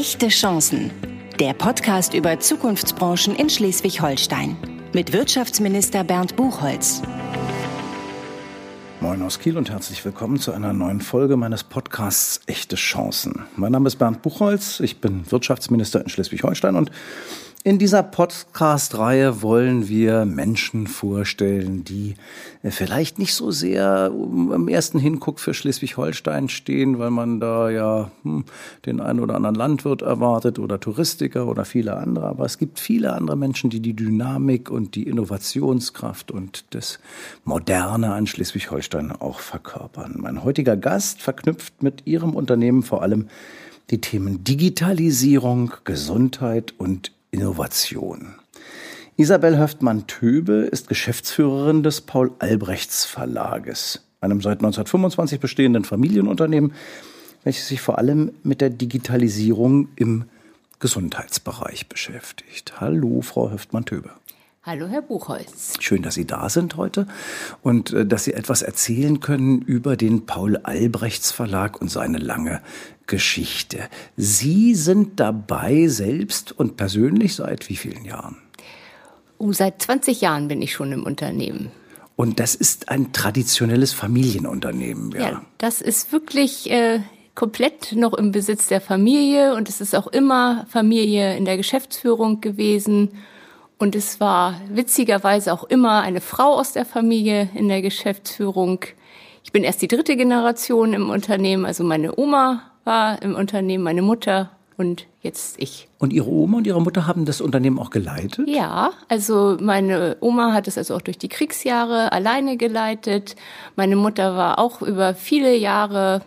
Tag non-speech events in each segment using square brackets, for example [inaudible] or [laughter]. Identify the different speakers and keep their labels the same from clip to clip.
Speaker 1: Echte Chancen. Der Podcast über Zukunftsbranchen in Schleswig-Holstein. Mit Wirtschaftsminister Bernd Buchholz.
Speaker 2: Moin aus Kiel und herzlich willkommen zu einer neuen Folge meines Podcasts Echte Chancen. Mein Name ist Bernd Buchholz, ich bin Wirtschaftsminister in Schleswig-Holstein und in dieser Podcast-Reihe wollen wir Menschen vorstellen, die äh, vielleicht nicht so sehr am ersten Hinguck für Schleswig-Holstein stehen, weil man da ja hm, den einen oder anderen Landwirt erwartet oder Touristiker oder viele andere. Aber es gibt viele andere Menschen, die die Dynamik und die Innovationskraft und das Moderne an Schleswig-Holstein auch verkörpern. Mein heutiger Gast verknüpft mit ihrem Unternehmen vor allem die Themen Digitalisierung, Gesundheit und Innovation. Isabel Höftmann-Töbe ist Geschäftsführerin des Paul Albrechts Verlages, einem seit 1925 bestehenden Familienunternehmen, welches sich vor allem mit der Digitalisierung im Gesundheitsbereich beschäftigt. Hallo, Frau Höftmann-Töbe.
Speaker 3: Hallo, Herr Buchholz.
Speaker 2: Schön, dass Sie da sind heute und äh, dass Sie etwas erzählen können über den Paul Albrechts Verlag und seine lange Geschichte. Sie sind dabei selbst und persönlich seit wie vielen Jahren?
Speaker 3: Oh, seit 20 Jahren bin ich schon im Unternehmen.
Speaker 2: Und das ist ein traditionelles Familienunternehmen,
Speaker 3: ja? Ja, das ist wirklich äh, komplett noch im Besitz der Familie und es ist auch immer Familie in der Geschäftsführung gewesen. Und es war witzigerweise auch immer eine Frau aus der Familie in der Geschäftsführung. Ich bin erst die dritte Generation im Unternehmen, also meine Oma war im Unternehmen meine Mutter und jetzt ich.
Speaker 2: Und Ihre Oma und Ihre Mutter haben das Unternehmen auch geleitet?
Speaker 3: Ja, also meine Oma hat es also auch durch die Kriegsjahre alleine geleitet. Meine Mutter war auch über viele Jahre,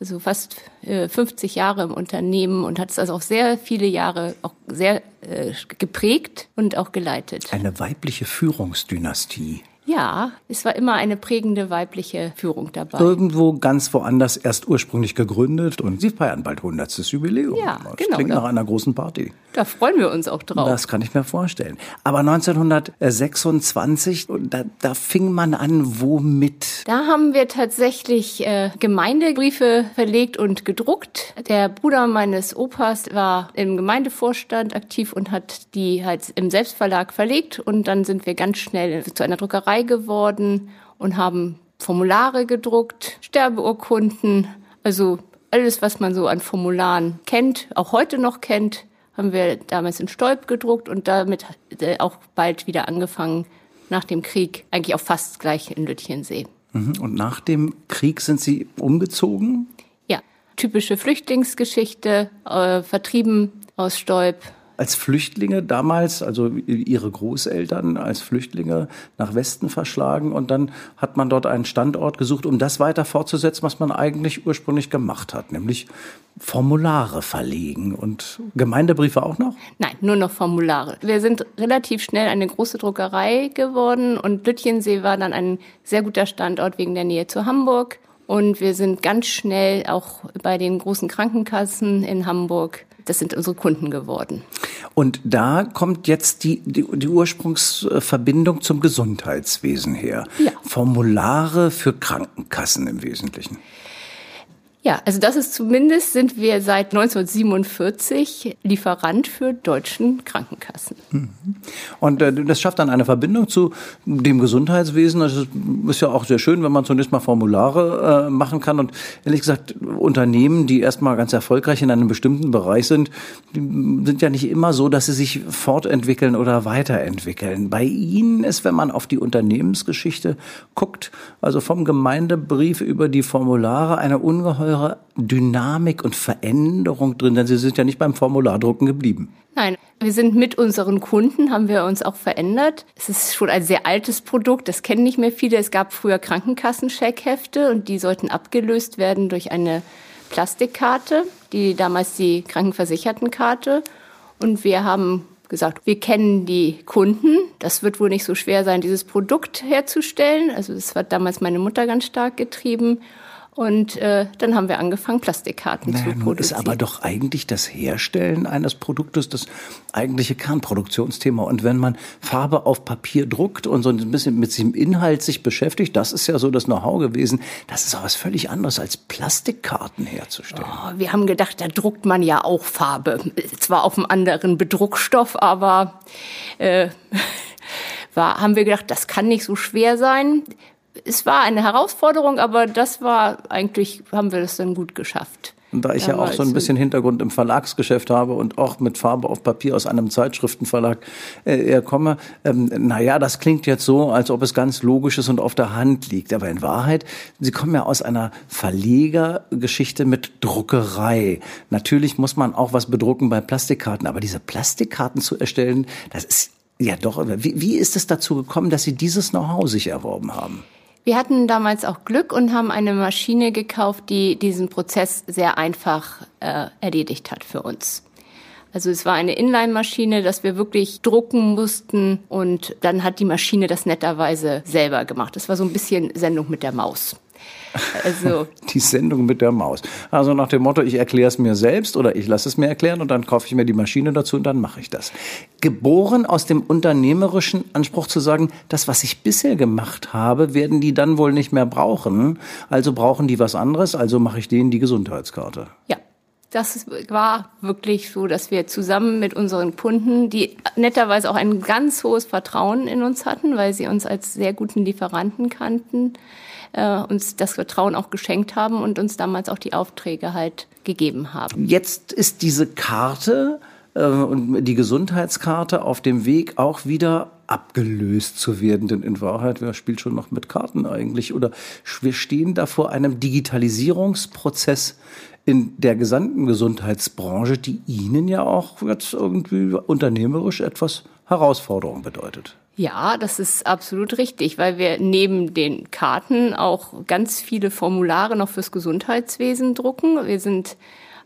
Speaker 3: also fast 50 äh, Jahre im Unternehmen und hat es also auch sehr viele Jahre auch sehr äh, geprägt und auch geleitet.
Speaker 2: Eine weibliche Führungsdynastie.
Speaker 3: Ja, es war immer eine prägende weibliche Führung dabei.
Speaker 2: Irgendwo ganz woanders erst ursprünglich gegründet und Sie feiern bald 100. Jubiläum.
Speaker 3: Ja,
Speaker 2: das
Speaker 3: genau.
Speaker 2: Klingt nach einer großen Party.
Speaker 3: Da freuen wir uns auch drauf.
Speaker 2: Das kann ich mir vorstellen. Aber 1926, da, da fing man an, womit?
Speaker 3: Da haben wir tatsächlich äh, Gemeindebriefe verlegt und gedruckt. Der Bruder meines Opas war im Gemeindevorstand aktiv und hat die halt im Selbstverlag verlegt. Und dann sind wir ganz schnell zu einer Druckerei Druckerei geworden und haben Formulare gedruckt, Sterbeurkunden, also alles, was man so an Formularen kennt, auch heute noch kennt, haben wir damals in Stolp gedruckt und damit äh, auch bald wieder angefangen, nach dem Krieg, eigentlich auch fast gleich in Lütchensee.
Speaker 2: Mhm. Und nach dem Krieg sind Sie umgezogen?
Speaker 3: Ja, typische Flüchtlingsgeschichte, äh, vertrieben aus Stolp,
Speaker 2: als Flüchtlinge damals, also ihre Großeltern als Flüchtlinge nach Westen verschlagen und dann hat man dort einen Standort gesucht, um das weiter fortzusetzen, was man eigentlich ursprünglich gemacht hat, nämlich Formulare verlegen und Gemeindebriefe auch noch?
Speaker 3: Nein, nur noch Formulare. Wir sind relativ schnell eine große Druckerei geworden und Lütchensee war dann ein sehr guter Standort wegen der Nähe zu Hamburg. Und wir sind ganz schnell auch bei den großen Krankenkassen in Hamburg das sind unsere Kunden geworden.
Speaker 2: Und da kommt jetzt die, die, die Ursprungsverbindung zum Gesundheitswesen her.
Speaker 3: Ja.
Speaker 2: Formulare für Krankenkassen im Wesentlichen.
Speaker 3: Ja, also das ist zumindest sind wir seit 1947 Lieferant für deutschen Krankenkassen. Mhm.
Speaker 2: Und äh, das schafft dann eine Verbindung zu dem Gesundheitswesen. Das ist ja auch sehr schön, wenn man zunächst mal Formulare äh, machen kann. Und ehrlich gesagt, Unternehmen, die erstmal ganz erfolgreich in einem bestimmten Bereich sind, sind ja nicht immer so, dass sie sich fortentwickeln oder weiterentwickeln. Bei Ihnen ist, wenn man auf die Unternehmensgeschichte guckt, also vom Gemeindebrief über die Formulare, eine ungeheure ungeheure Dynamik und Veränderung drin, denn Sie sind ja nicht beim Formulardrucken geblieben.
Speaker 3: Nein, wir sind mit unseren Kunden, haben wir uns auch verändert. Es ist schon ein sehr altes Produkt, das kennen nicht mehr viele. Es gab früher Krankenkassen-Scheckhefte und die sollten abgelöst werden durch eine Plastikkarte, die damals die Krankenversichertenkarte. Und wir haben gesagt, wir kennen die Kunden. Das wird wohl nicht so schwer sein, dieses Produkt herzustellen. Also das hat damals meine Mutter ganz stark getrieben. Und äh, dann haben wir angefangen, Plastikkarten naja, zu produzieren. Nun
Speaker 2: ist aber doch eigentlich das Herstellen eines Produktes das eigentliche Kernproduktionsthema. Und wenn man Farbe auf Papier druckt und so ein bisschen mit dem Inhalt sich beschäftigt, das ist ja so das Know-how gewesen. Das ist auch was völlig anderes als Plastikkarten herzustellen.
Speaker 3: Oh, wir haben gedacht, da druckt man ja auch Farbe. Zwar auf einem anderen Bedruckstoff, aber äh, [laughs] war, haben wir gedacht, das kann nicht so schwer sein es war eine Herausforderung, aber das war eigentlich, haben wir das dann gut geschafft.
Speaker 2: Und da ich ja, ja auch so ein bisschen Hintergrund im Verlagsgeschäft habe und auch mit Farbe auf Papier aus einem Zeitschriftenverlag äh, eher komme, ähm, naja, das klingt jetzt so, als ob es ganz logisch ist und auf der Hand liegt. Aber in Wahrheit, Sie kommen ja aus einer Verlegergeschichte mit Druckerei. Natürlich muss man auch was bedrucken bei Plastikkarten, aber diese Plastikkarten zu erstellen, das ist ja doch, wie, wie ist es dazu gekommen, dass Sie dieses Know-how sich erworben haben?
Speaker 3: Wir hatten damals auch Glück und haben eine Maschine gekauft, die diesen Prozess sehr einfach äh, erledigt hat für uns. Also es war eine Inline-Maschine, dass wir wirklich drucken mussten und dann hat die Maschine das netterweise selber gemacht. Das war so ein bisschen Sendung mit der Maus.
Speaker 2: Also [laughs] die Sendung mit der Maus. Also nach dem Motto, ich erkläre es mir selbst oder ich lasse es mir erklären und dann kaufe ich mir die Maschine dazu und dann mache ich das. Geboren aus dem unternehmerischen Anspruch zu sagen, das, was ich bisher gemacht habe, werden die dann wohl nicht mehr brauchen. Also brauchen die was anderes, also mache ich denen die Gesundheitskarte.
Speaker 3: Ja. Das war wirklich so, dass wir zusammen mit unseren Kunden, die netterweise auch ein ganz hohes Vertrauen in uns hatten, weil sie uns als sehr guten Lieferanten kannten, äh, uns das Vertrauen auch geschenkt haben und uns damals auch die Aufträge halt gegeben haben.
Speaker 2: Jetzt ist diese Karte äh, und die Gesundheitskarte auf dem Weg auch wieder abgelöst zu werden. Denn in Wahrheit, wer spielt schon noch mit Karten eigentlich? Oder wir stehen da vor einem Digitalisierungsprozess in der gesamten Gesundheitsbranche, die Ihnen ja auch jetzt irgendwie unternehmerisch etwas Herausforderung bedeutet.
Speaker 3: Ja, das ist absolut richtig, weil wir neben den Karten auch ganz viele Formulare noch fürs Gesundheitswesen drucken. Wir sind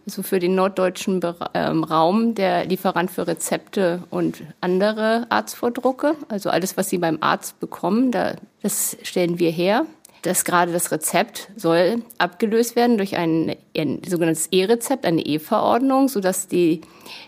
Speaker 3: also für den norddeutschen ähm, Raum der Lieferant für Rezepte und andere Arztvordrucke. Also alles, was Sie beim Arzt bekommen, da, das stellen wir her dass gerade das Rezept soll abgelöst werden durch ein, ein sogenanntes E-Rezept, eine E-Verordnung, sodass die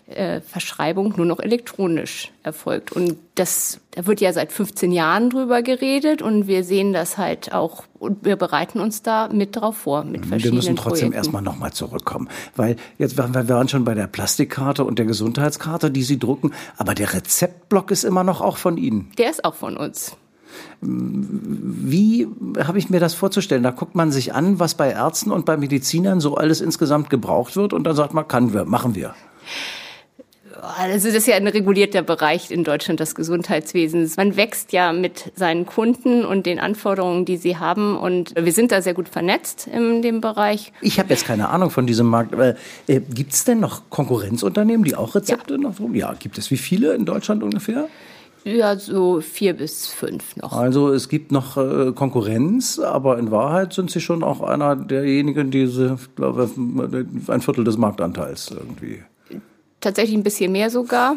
Speaker 3: äh, Verschreibung nur noch elektronisch erfolgt. Und das, da wird ja seit 15 Jahren drüber geredet und wir sehen das halt auch und wir bereiten uns da mit drauf vor mit verschiedenen Wir
Speaker 2: müssen trotzdem Projekten. erstmal nochmal zurückkommen, weil jetzt waren wir waren schon bei der Plastikkarte und der Gesundheitskarte, die Sie drucken, aber der Rezeptblock ist immer noch auch von Ihnen.
Speaker 3: Der ist auch von uns.
Speaker 2: Wie habe ich mir das vorzustellen? Da guckt man sich an, was bei Ärzten und bei Medizinern so alles insgesamt gebraucht wird und dann sagt man, kann wir, machen wir.
Speaker 3: Also das ist ja ein regulierter Bereich in Deutschland des Gesundheitswesens. Man wächst ja mit seinen Kunden und den Anforderungen, die sie haben. Und wir sind da sehr gut vernetzt in dem Bereich.
Speaker 2: Ich habe jetzt keine Ahnung von diesem Markt. Aber äh, gibt es denn noch Konkurrenzunternehmen, die auch Rezepte ja. noch so? Ja, gibt es. Wie viele in Deutschland ungefähr?
Speaker 3: Ja, so vier bis fünf noch.
Speaker 2: Also es gibt noch äh, Konkurrenz, aber in Wahrheit sind Sie schon auch einer derjenigen, die sie, glaube ein Viertel des Marktanteils irgendwie.
Speaker 3: Tatsächlich ein bisschen mehr sogar.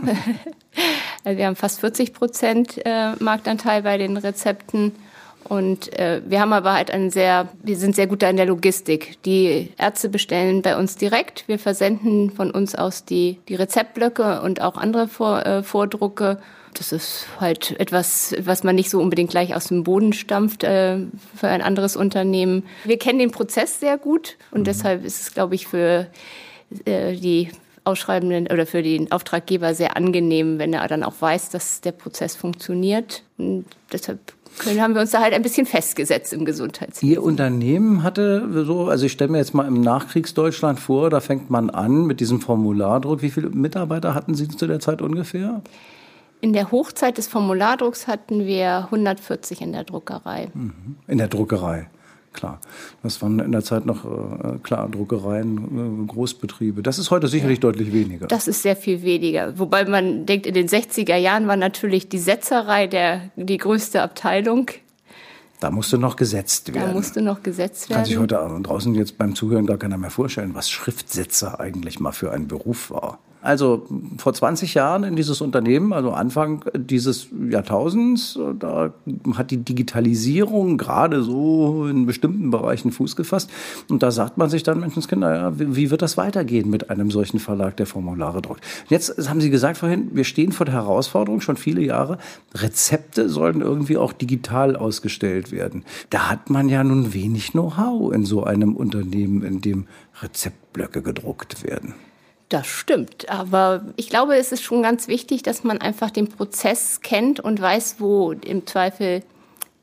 Speaker 3: [laughs] also wir haben fast 40 Prozent äh, Marktanteil bei den Rezepten. Und äh, wir haben aber halt einen sehr, wir sind sehr gut da in der Logistik. Die Ärzte bestellen bei uns direkt. Wir versenden von uns aus die, die Rezeptblöcke und auch andere Vor, äh, Vordrucke das ist halt etwas, was man nicht so unbedingt gleich aus dem Boden stampft äh, für ein anderes Unternehmen. Wir kennen den Prozess sehr gut und mhm. deshalb ist es, glaube ich, für äh, die Ausschreibenden oder für den Auftraggeber sehr angenehm, wenn er dann auch weiß, dass der Prozess funktioniert. Und deshalb können, haben wir uns da halt ein bisschen festgesetzt im Gesundheitswesen.
Speaker 2: Ihr Unternehmen hatte so, also ich stelle mir jetzt mal im Nachkriegsdeutschland vor, da fängt man an mit diesem Formulardruck. Wie viele Mitarbeiter hatten Sie zu der Zeit ungefähr?
Speaker 3: In der Hochzeit des Formulardrucks hatten wir 140 in der Druckerei.
Speaker 2: Mhm. In der Druckerei, klar. Das waren in der Zeit noch, äh, klar, Druckereien, äh, Großbetriebe. Das ist heute sicherlich ja. deutlich weniger.
Speaker 3: Das ist sehr viel weniger. Wobei man denkt, in den 60er Jahren war natürlich die Setzerei der, die größte Abteilung.
Speaker 2: Da musste noch gesetzt werden.
Speaker 3: Da musste noch gesetzt werden.
Speaker 2: Kann sich heute draußen jetzt beim Zuhören gar keiner mehr vorstellen, was Schriftsetzer eigentlich mal für ein Beruf war. Also vor 20 Jahren in dieses Unternehmen, also Anfang dieses Jahrtausends, da hat die Digitalisierung gerade so in bestimmten Bereichen Fuß gefasst. Und da sagt man sich dann, Menschenskinder, ja, wie wird das weitergehen mit einem solchen Verlag, der Formulare druckt? Jetzt haben Sie gesagt vorhin, wir stehen vor der Herausforderung schon viele Jahre. Rezepte sollen irgendwie auch digital ausgestellt werden. Da hat man ja nun wenig Know-how in so einem Unternehmen, in dem Rezeptblöcke gedruckt werden.
Speaker 3: Das stimmt, aber ich glaube, es ist schon ganz wichtig, dass man einfach den Prozess kennt und weiß, wo im Zweifel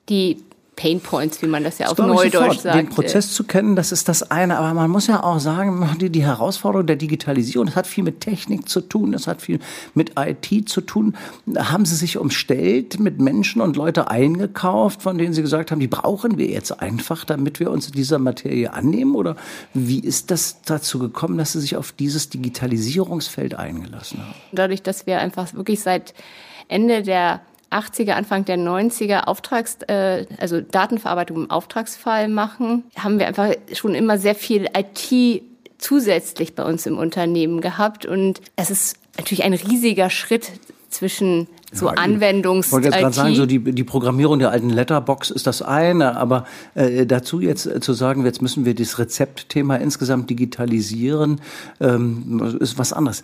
Speaker 3: die Pain Points, wie man das ja auf Neudeutsch sagt.
Speaker 2: Den Prozess zu kennen, das ist das eine, aber man muss ja auch sagen, die, die Herausforderung der Digitalisierung, das hat viel mit Technik zu tun, das hat viel mit IT zu tun. Haben Sie sich umstellt, mit Menschen und Leute eingekauft, von denen Sie gesagt haben, die brauchen wir jetzt einfach, damit wir uns dieser Materie annehmen? Oder wie ist das dazu gekommen, dass Sie sich auf dieses Digitalisierungsfeld eingelassen haben?
Speaker 3: Dadurch, dass wir einfach wirklich seit Ende der 80er, Anfang der 90er Auftrags, äh, also Datenverarbeitung im Auftragsfall machen, haben wir einfach schon immer sehr viel IT zusätzlich bei uns im Unternehmen gehabt. Und es ist natürlich ein riesiger Schritt zwischen so ja, Anwendungs.
Speaker 2: Ich wollte jetzt gerade sagen, so die, die Programmierung der alten Letterbox ist das eine, aber äh, dazu jetzt äh, zu sagen, jetzt müssen wir das Rezeptthema insgesamt digitalisieren, ähm, ist was anderes.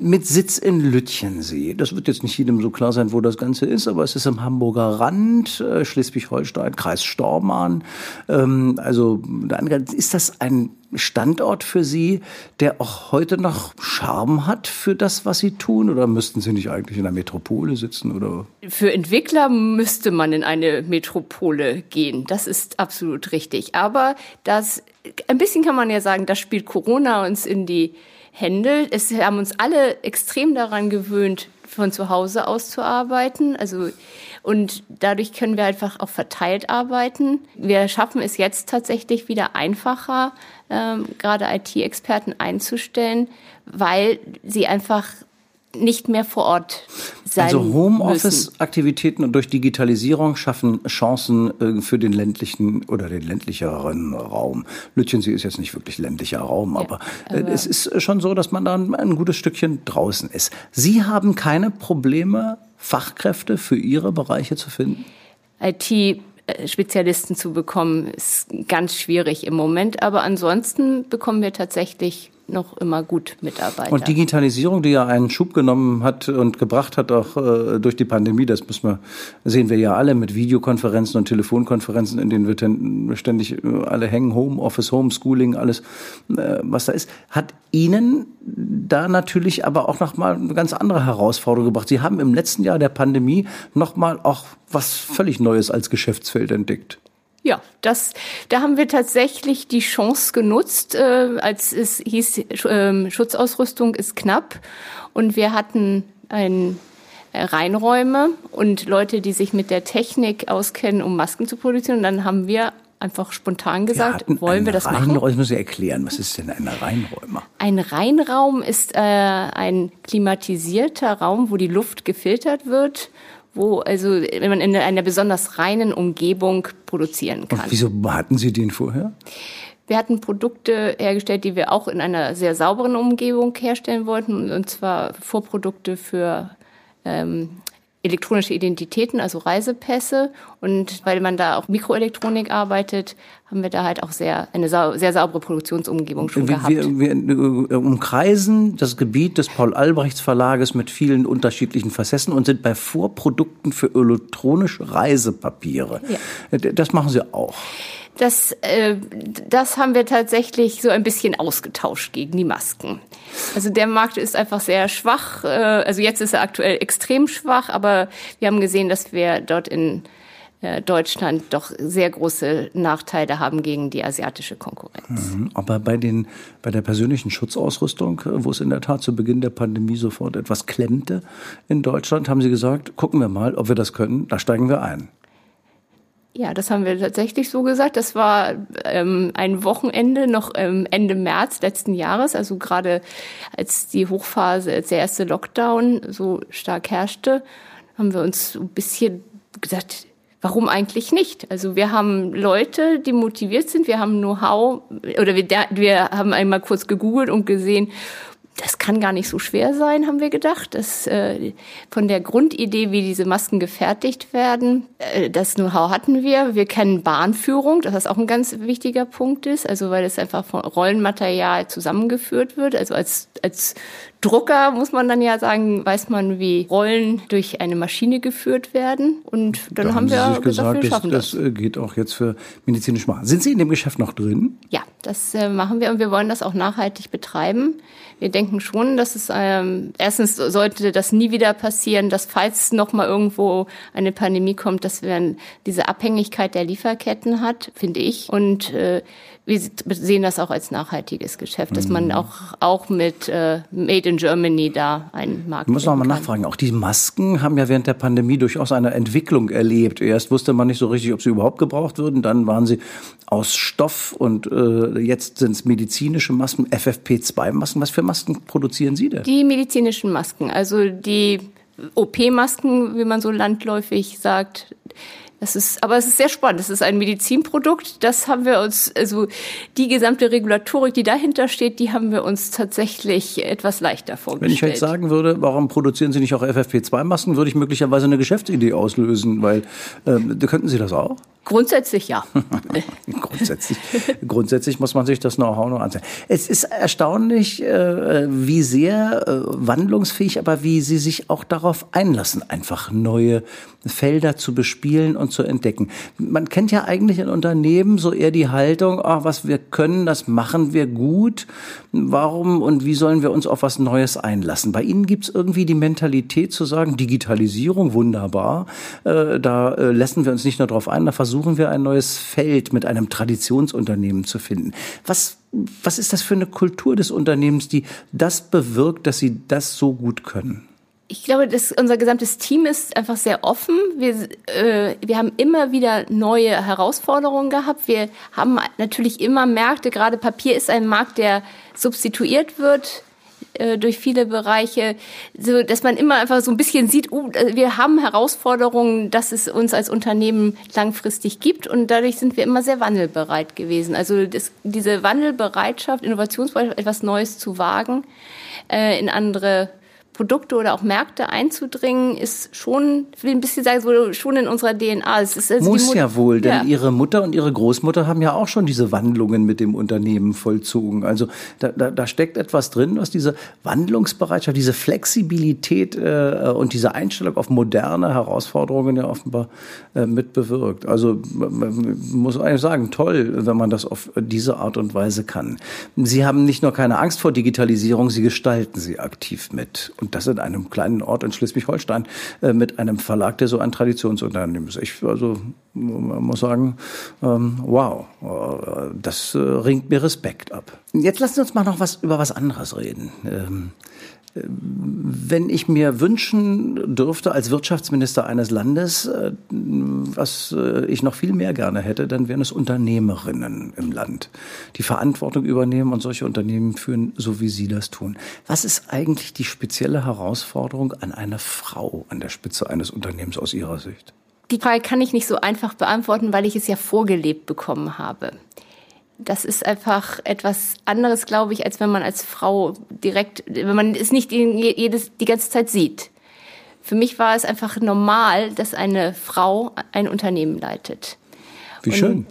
Speaker 2: Mit Sitz in Lütchensee, das wird jetzt nicht jedem so klar sein, wo das Ganze ist, aber es ist im Hamburger Rand, äh, Schleswig-Holstein, Kreis Stormann. Ähm, also ist das ein Standort für Sie, der auch heute noch Charme hat für das, was Sie tun? Oder müssten Sie nicht eigentlich in der Metropole sitzen? Oder?
Speaker 3: Für Entwickler müsste man in eine Metropole gehen. Das ist absolut richtig. Aber das, ein bisschen kann man ja sagen, das spielt Corona uns in die Hände. Es haben uns alle extrem daran gewöhnt, von zu Hause aus zu arbeiten. Also und dadurch können wir einfach auch verteilt arbeiten. Wir schaffen es jetzt tatsächlich wieder einfacher, ähm, gerade IT-Experten einzustellen, weil sie einfach nicht mehr vor Ort sein
Speaker 2: Also Homeoffice-Aktivitäten und durch Digitalisierung schaffen Chancen äh, für den ländlichen oder den ländlicheren Raum. Lütchensee ist jetzt nicht wirklich ländlicher Raum, ja, aber, äh, aber, es ist schon so, dass man da ein gutes Stückchen draußen ist. Sie haben keine Probleme, Fachkräfte für Ihre Bereiche zu finden?
Speaker 3: IT Spezialisten zu bekommen, ist ganz schwierig im Moment. Aber ansonsten bekommen wir tatsächlich noch immer gut Mitarbeiter.
Speaker 2: Und Digitalisierung, die ja einen Schub genommen hat und gebracht hat, auch äh, durch die Pandemie, das müssen wir, sehen wir ja alle mit Videokonferenzen und Telefonkonferenzen, in denen wir ständig äh, alle hängen, Homeoffice, Homeschooling, alles, äh, was da ist, hat Ihnen da natürlich aber auch nochmal eine ganz andere Herausforderung gebracht. Sie haben im letzten Jahr der Pandemie nochmal auch was völlig Neues als Geschäftsfeld entdeckt.
Speaker 3: Ja, das, da haben wir tatsächlich die Chance genutzt, äh, als es hieß, äh, Schutzausrüstung ist knapp und wir hatten ein äh, Reinräume und Leute, die sich mit der Technik auskennen, um Masken zu produzieren. Und dann haben wir einfach spontan gesagt, wir wollen wir das
Speaker 2: Reinräume,
Speaker 3: machen?
Speaker 2: Ich muss ich erklären, was ist denn ein Reinräumer?
Speaker 3: Ein Reinraum ist äh, ein klimatisierter Raum, wo die Luft gefiltert wird wo also wenn man in einer besonders reinen Umgebung produzieren kann.
Speaker 2: Und wieso hatten Sie den vorher?
Speaker 3: Wir hatten Produkte hergestellt, die wir auch in einer sehr sauberen Umgebung herstellen wollten, und zwar Vorprodukte für ähm, elektronische Identitäten, also Reisepässe. Und weil man da auch Mikroelektronik arbeitet, haben wir da halt auch sehr eine sau sehr saubere Produktionsumgebung schon wir, gehabt.
Speaker 2: Wir, wir äh, umkreisen das Gebiet des Paul-Albrechts Verlages mit vielen unterschiedlichen Facetten und sind bei Vorprodukten für elektronische Reisepapiere. Ja. Das machen Sie auch.
Speaker 3: Das, äh, das haben wir tatsächlich so ein bisschen ausgetauscht gegen die Masken. Also der Markt ist einfach sehr schwach. Äh, also jetzt ist er aktuell extrem schwach, aber wir haben gesehen, dass wir dort in äh, Deutschland doch sehr große Nachteile haben gegen die asiatische Konkurrenz.
Speaker 2: Mhm. Aber bei den bei der persönlichen Schutzausrüstung, wo es in der Tat zu Beginn der Pandemie sofort etwas klemmte in Deutschland, haben Sie gesagt, gucken wir mal, ob wir das können. Da steigen wir ein.
Speaker 3: Ja, das haben wir tatsächlich so gesagt. Das war ähm, ein Wochenende noch ähm, Ende März letzten Jahres, also gerade als die Hochphase, als der erste Lockdown so stark herrschte, haben wir uns ein bisschen gesagt, warum eigentlich nicht? Also wir haben Leute, die motiviert sind, wir haben Know-how oder wir, wir haben einmal kurz gegoogelt und gesehen, das kann gar nicht so schwer sein, haben wir gedacht. Das, äh, von der Grundidee, wie diese Masken gefertigt werden, äh, das Know-how hatten wir. Wir kennen Bahnführung, das ist auch ein ganz wichtiger Punkt ist, also weil es einfach von Rollenmaterial zusammengeführt wird. Also als, als Drucker muss man dann ja sagen, weiß man, wie Rollen durch eine Maschine geführt werden. Und dann
Speaker 2: da
Speaker 3: haben, wir
Speaker 2: gesagt, gesagt, wir schaffen das. Das geht auch jetzt für medizinische Machen. Sind Sie in dem Geschäft noch drin?
Speaker 3: Ja, das äh, machen wir und wir wollen das auch nachhaltig betreiben. Wir denken schon, dass es ähm, erstens sollte das nie wieder passieren, dass falls noch mal irgendwo eine Pandemie kommt, dass wir diese Abhängigkeit der Lieferketten hat, finde ich. Und äh, wir sehen das auch als nachhaltiges Geschäft, dass man mhm. auch, auch mit äh, Made in Germany da einen Markt
Speaker 2: Ich muss noch mal nachfragen, auch die Masken haben ja während der Pandemie durchaus eine Entwicklung erlebt. Erst wusste man nicht so richtig, ob sie überhaupt gebraucht würden, dann waren sie aus Stoff und äh, jetzt sind es medizinische Masken, FFP2-Masken. Was für Masken produzieren Sie denn?
Speaker 3: Die medizinischen Masken, also die OP-Masken, wie man so landläufig sagt, das ist, aber es ist sehr spannend. Es ist ein Medizinprodukt. Das haben wir uns, also die gesamte Regulatorik, die dahinter steht, die haben wir uns tatsächlich etwas leichter vorgestellt.
Speaker 2: Wenn ich jetzt sagen würde, warum produzieren Sie nicht auch FFP2-Masken, würde ich möglicherweise eine Geschäftsidee auslösen, weil äh, könnten Sie das auch?
Speaker 3: Grundsätzlich ja. [laughs]
Speaker 2: grundsätzlich, grundsätzlich muss man sich das Know-how noch ansehen. Es ist erstaunlich, äh, wie sehr äh, wandlungsfähig, aber wie Sie sich auch darauf einlassen, einfach neue Felder zu bespielen und zu entdecken. Man kennt ja eigentlich in Unternehmen so eher die Haltung, ach, was wir können, das machen wir gut. Warum und wie sollen wir uns auf was Neues einlassen? Bei Ihnen gibt es irgendwie die Mentalität zu sagen, Digitalisierung, wunderbar. Äh, da lassen wir uns nicht nur darauf ein, da versuchen versuchen wir ein neues Feld mit einem Traditionsunternehmen zu finden. Was, was ist das für eine Kultur des Unternehmens, die das bewirkt, dass Sie das so gut können?
Speaker 3: Ich glaube, dass unser gesamtes Team ist einfach sehr offen. Wir, äh, wir haben immer wieder neue Herausforderungen gehabt. Wir haben natürlich immer Märkte, gerade Papier ist ein Markt, der substituiert wird äh, durch viele Bereiche, so dass man immer einfach so ein bisschen sieht, uh, wir haben Herausforderungen, dass es uns als Unternehmen langfristig gibt und dadurch sind wir immer sehr wandelbereit gewesen. Also das, diese Wandelbereitschaft, Innovationsbereitschaft, etwas Neues zu wagen, äh, in andere Produkte oder auch Märkte einzudringen, ist schon, ich will ein bisschen sagen, so schon in unserer DNA. Es ist
Speaker 2: also Muss ja wohl, denn ja. Ihre Mutter und Ihre Großmutter haben ja auch schon diese Wandlungen mit dem Unternehmen vollzogen. Also da, da, da steckt etwas drin, was diese Wandlungsbereitschaft, diese Flexibilität äh, und diese Einstellung auf moderne Herausforderungen ja offenbar äh, mit bewirkt. Also man muss eigentlich sagen, toll, wenn man das auf diese Art und Weise kann. Sie haben nicht nur keine Angst vor Digitalisierung, Sie gestalten sie aktiv mit. Und das in einem kleinen Ort in Schleswig-Holstein äh, mit einem Verlag, der so ein Traditionsunternehmen ist. Ich also muss sagen, ähm, wow, äh, das äh, ringt mir Respekt ab. Jetzt lassen Sie uns mal noch was über was anderes reden. Ähm, wenn ich mir wünschen dürfte als Wirtschaftsminister eines Landes, äh, was äh, ich noch viel mehr gerne hätte, dann wären es Unternehmerinnen im Land, die Verantwortung übernehmen und solche Unternehmen führen, so wie Sie das tun. Was ist eigentlich die spezielle Herausforderung an eine Frau an der Spitze eines Unternehmens aus Ihrer Sicht?
Speaker 3: Die Frage kann ich nicht so einfach beantworten, weil ich es ja vorgelebt bekommen habe das ist einfach etwas anderes, glaube ich, als wenn man als Frau direkt, wenn man es nicht jedes, die ganze Zeit sieht. Für mich war es einfach normal, dass eine Frau ein Unternehmen leitet.
Speaker 2: Wie Und schön.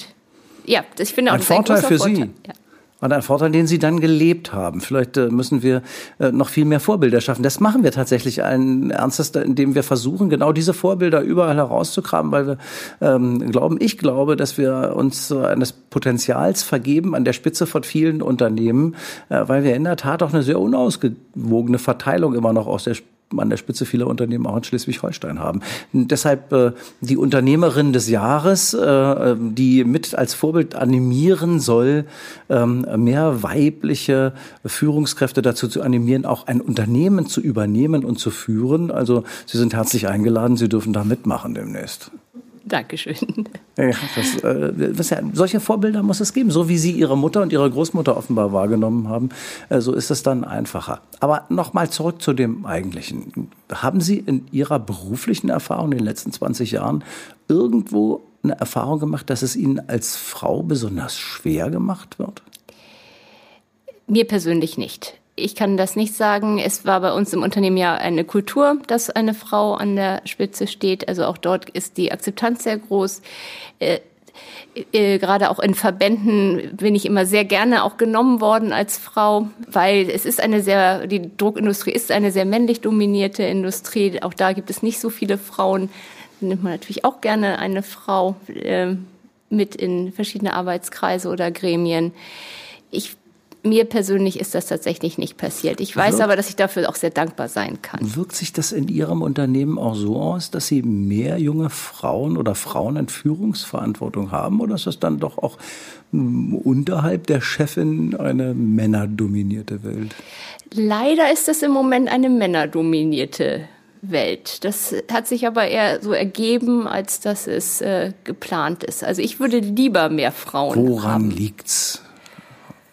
Speaker 3: Ja, ich finde auch
Speaker 2: ein Vorteil ein für Vorteil. Sie. Ja und ein Vorteil, den sie dann gelebt haben. Vielleicht äh, müssen wir äh, noch viel mehr Vorbilder schaffen. Das machen wir tatsächlich ein ernstes, indem wir versuchen, genau diese Vorbilder überall herauszukramen, weil wir ähm, glauben, ich glaube, dass wir uns eines Potenzials vergeben an der Spitze von vielen Unternehmen, äh, weil wir in der Tat auch eine sehr unausgewogene Verteilung immer noch aus der an der Spitze vieler Unternehmen auch in Schleswig-Holstein haben. deshalb äh, die Unternehmerin des Jahres, äh, die mit als Vorbild animieren soll, ähm, mehr weibliche Führungskräfte dazu zu animieren, auch ein Unternehmen zu übernehmen und zu führen. Also Sie sind herzlich eingeladen, Sie dürfen da mitmachen demnächst.
Speaker 3: Dankeschön.
Speaker 2: Ja, das, äh, das ja, solche Vorbilder muss es geben. So wie Sie Ihre Mutter und Ihre Großmutter offenbar wahrgenommen haben, äh, so ist es dann einfacher. Aber nochmal zurück zu dem Eigentlichen. Haben Sie in Ihrer beruflichen Erfahrung in den letzten 20 Jahren irgendwo eine Erfahrung gemacht, dass es Ihnen als Frau besonders schwer gemacht wird?
Speaker 3: Mir persönlich nicht. Ich kann das nicht sagen. Es war bei uns im Unternehmen ja eine Kultur, dass eine Frau an der Spitze steht. Also auch dort ist die Akzeptanz sehr groß. Äh, äh, gerade auch in Verbänden bin ich immer sehr gerne auch genommen worden als Frau, weil es ist eine sehr, die Druckindustrie ist eine sehr männlich dominierte Industrie. Auch da gibt es nicht so viele Frauen. Da nimmt man natürlich auch gerne eine Frau äh, mit in verschiedene Arbeitskreise oder Gremien. Ich mir persönlich ist das tatsächlich nicht passiert. Ich weiß Wirkt, aber, dass ich dafür auch sehr dankbar sein kann.
Speaker 2: Wirkt sich das in Ihrem Unternehmen auch so aus, dass Sie mehr junge Frauen oder Frauen in Führungsverantwortung haben? Oder ist das dann doch auch hm, unterhalb der Chefin eine männerdominierte Welt?
Speaker 3: Leider ist das im Moment eine männerdominierte Welt. Das hat sich aber eher so ergeben, als dass es äh, geplant ist. Also ich würde lieber mehr Frauen
Speaker 2: Woran haben. Woran liegt's?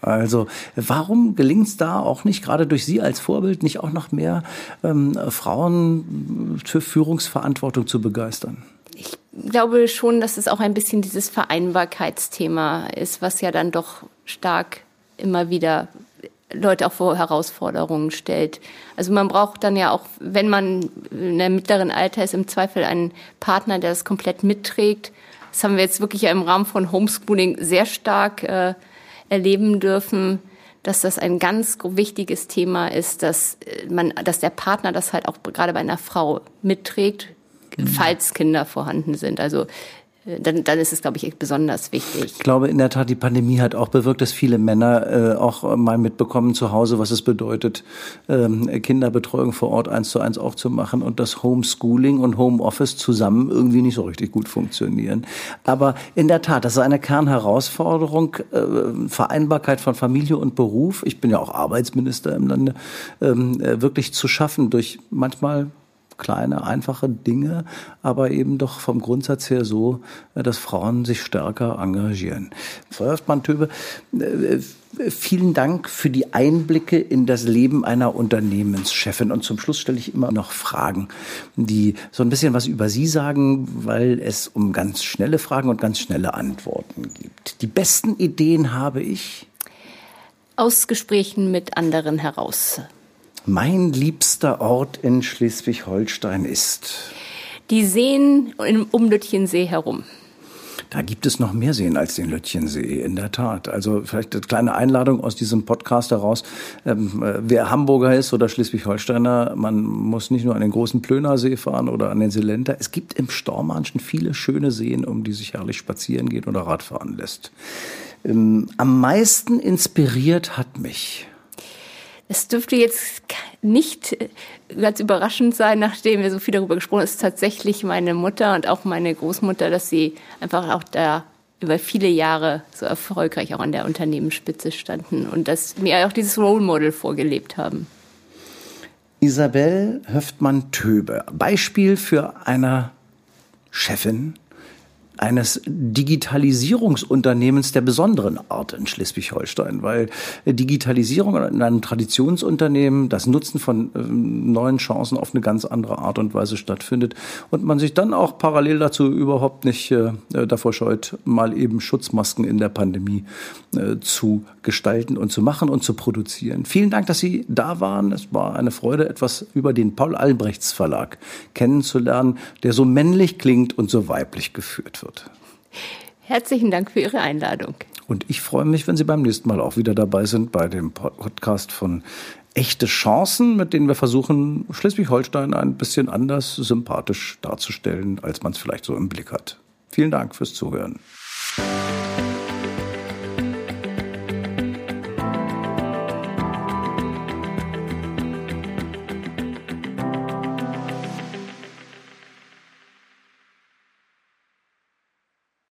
Speaker 2: Also warum gelingt es da auch nicht, gerade durch Sie als Vorbild, nicht auch noch mehr ähm, Frauen für Führungsverantwortung zu begeistern?
Speaker 3: Ich glaube schon, dass es auch ein bisschen dieses Vereinbarkeitsthema ist, was ja dann doch stark immer wieder Leute auch vor Herausforderungen stellt. Also man braucht dann ja auch, wenn man in einem mittleren Alter ist, im Zweifel einen Partner, der das komplett mitträgt. Das haben wir jetzt wirklich ja im Rahmen von Homeschooling sehr stark äh, erleben dürfen, dass das ein ganz wichtiges Thema ist, dass äh, man, dass der Partner das halt auch gerade bei einer Frau mitträgt, mhm. falls Kinder vorhanden sind. Also dann, dann ist es, glaube ich, besonders wichtig.
Speaker 2: Ich glaube, in der Tat, die Pandemie hat auch bewirkt, dass viele Männer äh, auch mal mitbekommen zu Hause, was es bedeutet, ähm, Kinderbetreuung vor Ort eins zu eins auch zu machen und das Homeschooling und Homeoffice zusammen irgendwie nicht so richtig gut funktionieren. Aber in der Tat, das ist eine Kernherausforderung, äh, Vereinbarkeit von Familie und Beruf. Ich bin ja auch Arbeitsminister im Lande, ähm, äh, wirklich zu schaffen durch manchmal kleine, einfache Dinge, aber eben doch vom Grundsatz her so, äh, dass Frauen sich stärker engagieren. Frau Hörstmann-Töbe, äh, Vielen Dank für die Einblicke in das Leben einer Unternehmenschefin. Und zum Schluss stelle ich immer noch Fragen, die so ein bisschen was über Sie sagen, weil es um ganz schnelle Fragen und ganz schnelle Antworten gibt. Die besten Ideen habe ich
Speaker 3: aus Gesprächen mit anderen heraus
Speaker 2: mein liebster Ort in Schleswig-Holstein ist?
Speaker 3: Die Seen um Lütchensee herum.
Speaker 2: Da gibt es noch mehr Seen als den Lütchensee, in der Tat. Also vielleicht eine kleine Einladung aus diesem Podcast heraus. Ähm, äh, wer Hamburger ist oder Schleswig-Holsteiner, man muss nicht nur an den großen Plönersee fahren oder an den Silenter. Es gibt im Stormarnschen viele schöne Seen, um die sich herrlich spazieren geht oder Radfahren lässt. Ähm, am meisten inspiriert hat mich
Speaker 3: es dürfte jetzt nicht äh, ganz überraschend sein, nachdem wir so viel darüber gesprochen haben, ist tatsächlich meine Mutter und auch meine Großmutter, dass sie einfach auch da über viele Jahre so erfolgreich auch an der Unternehmensspitze standen und dass mir auch dieses Role Model vorgelebt haben.
Speaker 2: Isabel Höftmann-Töbe, Beispiel für eine Chefin, eines Digitalisierungsunternehmens der besonderen Art in Schleswig-Holstein, weil Digitalisierung in einem Traditionsunternehmen, das Nutzen von ähm, neuen Chancen auf eine ganz andere Art und Weise stattfindet und man sich dann auch parallel dazu überhaupt nicht äh, davor scheut, mal eben Schutzmasken in der Pandemie äh, zu gestalten und zu machen und zu produzieren. Vielen Dank, dass Sie da waren. Es war eine Freude, etwas über den Paul Albrechts Verlag kennenzulernen, der so männlich klingt und so weiblich geführt wird wird.
Speaker 3: Herzlichen Dank für Ihre Einladung.
Speaker 2: Und ich freue mich, wenn Sie beim nächsten Mal auch wieder dabei sind bei dem Podcast von Echte Chancen, mit denen wir versuchen, Schleswig-Holstein ein bisschen anders sympathisch darzustellen, als man es vielleicht so im Blick hat. Vielen Dank fürs Zuhören.